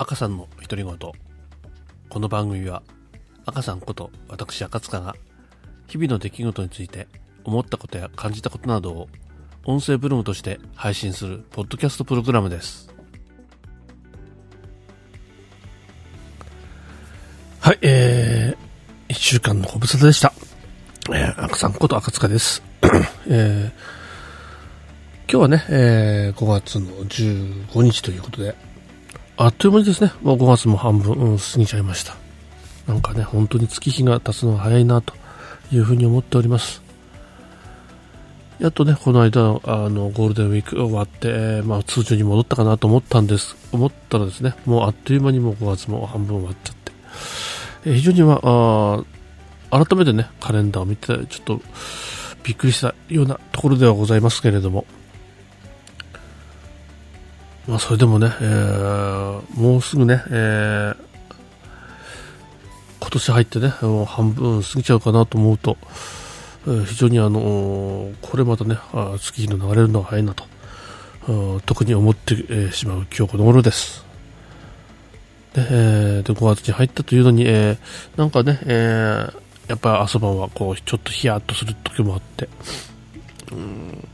赤さんの独り言。この番組は赤さんこと私赤塚が日々の出来事について思ったことや感じたことなどを音声ブログとして配信するポッドキャストプログラムです。はいえー、一週間のご無沙汰でした、えー、赤さんこと赤塚です、えー、今日はね、えー、5月の15日ということであっという間にですね、もう5月も半分、うん、過ぎちゃいました。なんかね、本当に月日が経つのが早いなというふうに思っております。やっとね、この間のあのゴールデンウィーク終わって、まあ、通常に戻ったかなと思ったんです、思ったらですね、もうあっという間にもう5月も半分終わっちゃって、え非常にはあ、改めてね、カレンダーを見て、ちょっとびっくりしたようなところではございますけれども、まあ、それでもね、えー、もうすぐね、えー、今年入ってね、もう半分過ぎちゃうかなと思うと、えー、非常にあのこれまたね、あ月日の流れるのが早いなと、特に思って、えー、しまう今日この頃です。で、えー、で5月に入ったというのに、えー、なんかね、えー、やっぱ朝晩はこうちょっとヒヤッとする時もあって、うん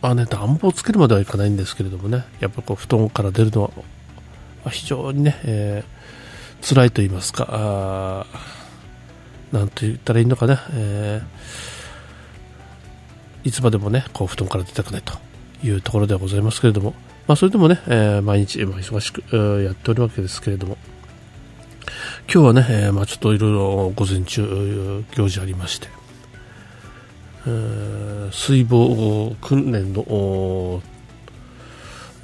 まあね、暖房つけるまではいかないんですけれどもね、やっぱこう布団から出るのは、非常にね、えー、辛いと言いますか、なんと言ったらいいのかね、えー、いつまでもね、こう布団から出たくないというところではございますけれども、まあ、それでもね、えー、毎日、まあ、忙しく、えー、やっておるわけですけれども、今日はね、えー、まあ、ちょっといろいろ午前中行事ありまして、水防訓練の、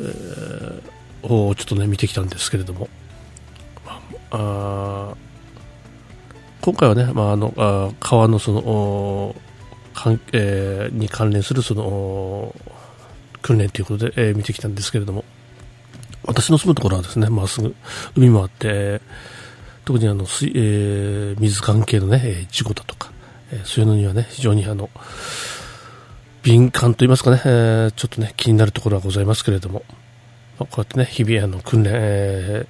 えー、をちょっとね見てきたんですけれども、あ今回はね、まあ、あのあ川のそのかん、えー、に関連するその訓練ということで、えー、見てきたんですけれども。私の住むところはですねまっすぐ海もあって特にあの水、えー、水関係のね事故だとかえそういうのにはね、非常にあの、敏感と言いますかね、えー、ちょっとね、気になるところはございますけれども、まあ、こうやってね、日々あの訓練、え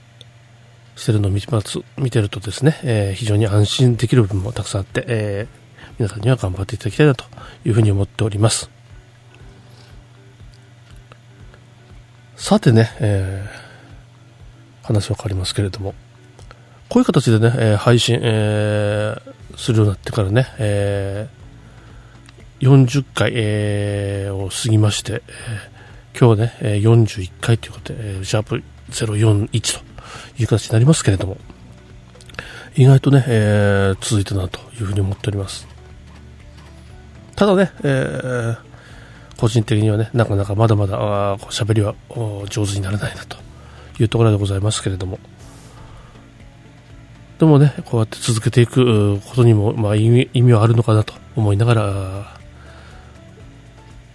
ー、してるのを見ます見てるとですね、えー、非常に安心できる部分もたくさんあって、えー、皆さんには頑張っていただきたいなというふうに思っております。さてね、えー、話は変わりますけれども、こういう形でね、えー、配信、えー、するようになってからね、えー、40回、えー、を過ぎまして、えー、今日ね、えー、41回ということで、えー、シャープ041という形になりますけれども、意外とね、えー、続いたなというふうに思っております。ただね、えー、個人的にはね、なかなかまだまだ喋りは上手にならないなというところでございますけれども、でもね、こうやって続けていくことにも、まあ、意味意味はあるのかなと思いながら、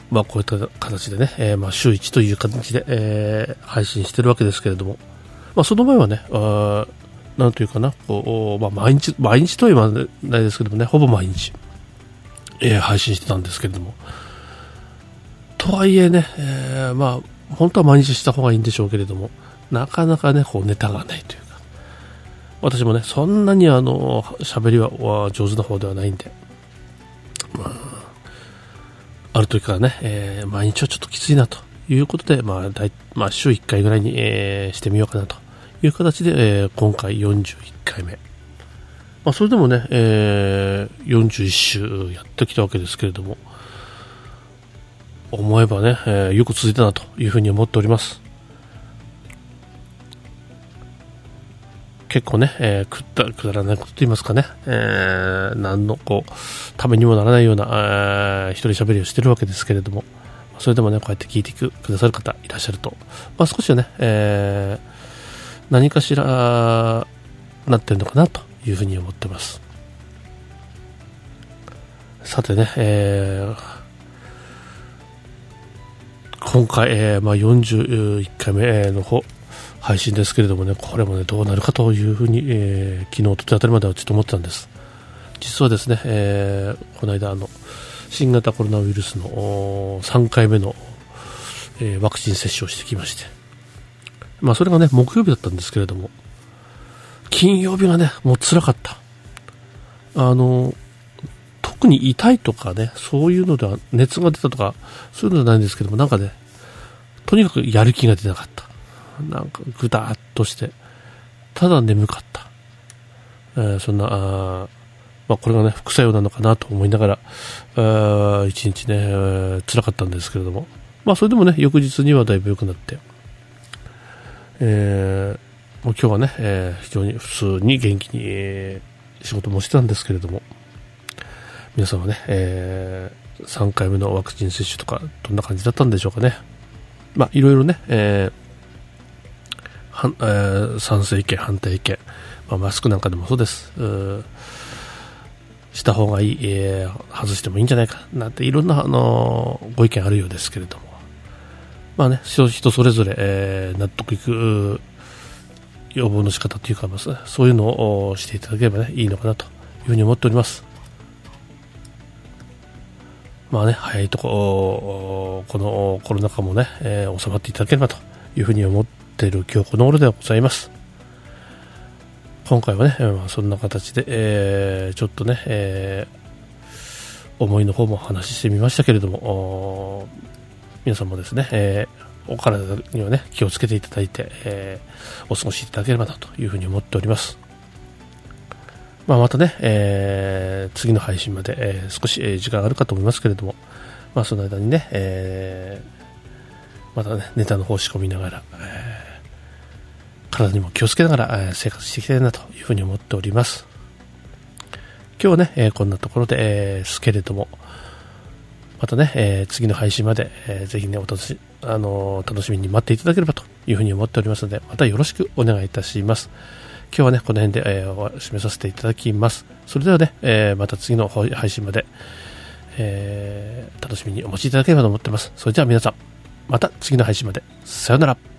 まあ、こういった形でね、えー、まあ、週1という形で、えー、配信してるわけですけれども、まあ、その前はね、あなんというかな、こうまあ、毎日、毎日とは言わないですけどもね、ほぼ毎日、えー、配信してたんですけれども、とはいえね、えー、まあ、本当は毎日した方がいいんでしょうけれども、なかなかね、こうネタがないというか。私もね、そんなにあの、喋りは上手な方ではないんで、まあ、ある時からね、えー、毎日はちょっときついなということで、まあ、大まあ、週1回ぐらいに、えー、してみようかなという形で、えー、今回41回目。まあ、それでもね、えー、41週やってきたわけですけれども、思えばね、えー、よく続いたなというふうに思っております。結構ね、えー、くったくだらないことと言いますかね、えー、何のこうためにもならないような、えー、一人喋りをしてるわけですけれども、それでもね、こうやって聞いてくださる方いらっしゃると、まあ、少しはね、えー、何かしらなってるのかなというふうに思ってます。さてね、えー、今回、えーまあ、41回目の方、配信ですけれどもね、これもね、どうなるかというふうに、えー、昨日、とてあたりまではちょっと思ってたんです。実はですね、えー、この間、あの、新型コロナウイルスの3回目の、えー、ワクチン接種をしてきまして、まあそれがね、木曜日だったんですけれども、金曜日がね、もう辛かった。あの、特に痛いとかね、そういうのでは、熱が出たとか、そういうのじゃないんですけども、なんかね、とにかくやる気が出なかった。なんかぐだーっとして、ただ眠かった。えー、そんな、あまあ、これがね、副作用なのかなと思いながら、あ一日ね、えー、辛かったんですけれども、まあ、それでもね、翌日にはだいぶ良くなって、えー、もう今日はね、えー、非常に普通に元気に、仕事もしてたんですけれども、皆さんはね、えー、3回目のワクチン接種とか、どんな感じだったんでしょうかね。まあ、いろいろね、えー、はえー、賛成意見、反対意見、まあ、マスクなんかでもそうです。した方がいい、えー、外してもいいんじゃないか、なんていろんな、あのー、ご意見あるようですけれども。まあね、人それぞれ、えー、納得いく要望の仕方というか、そういうのをしていただければね、いいのかなというふうに思っております。まあね、早いとこ、このコロナ禍もね、えー、収まっていただければというふうに思っている今日この頃ではございます。今回はね、まあ、そんな形で、えー、ちょっとね、えー、思いの方も話してみましたけれども、皆さんもですね、えー、お体にはね、気をつけていただいて、え、お過ごしいただければなというふうに思っております。まあ、またね、えー、次の配信まで、え、少し、時間があるかと思いますけれども、まあ、その間にね、え、またね、ネタの方仕込みながら、えー、体にも気をつけながら、生活していきたいなというふうに思っております。今日はね、え、こんなところで、え、すけれども、またね、え、次の配信まで、えー、ぜひね、お楽し、あの、楽しみに待っていただければというふうに思っておりますので、またよろしくお願いいたします。今日はね、この辺で、えー、締めさせていただきます。それではね、え、また次の配信まで、えー、楽しみにお待ちいただければと思ってます。それでは皆さん、また次の配信まで。さようなら。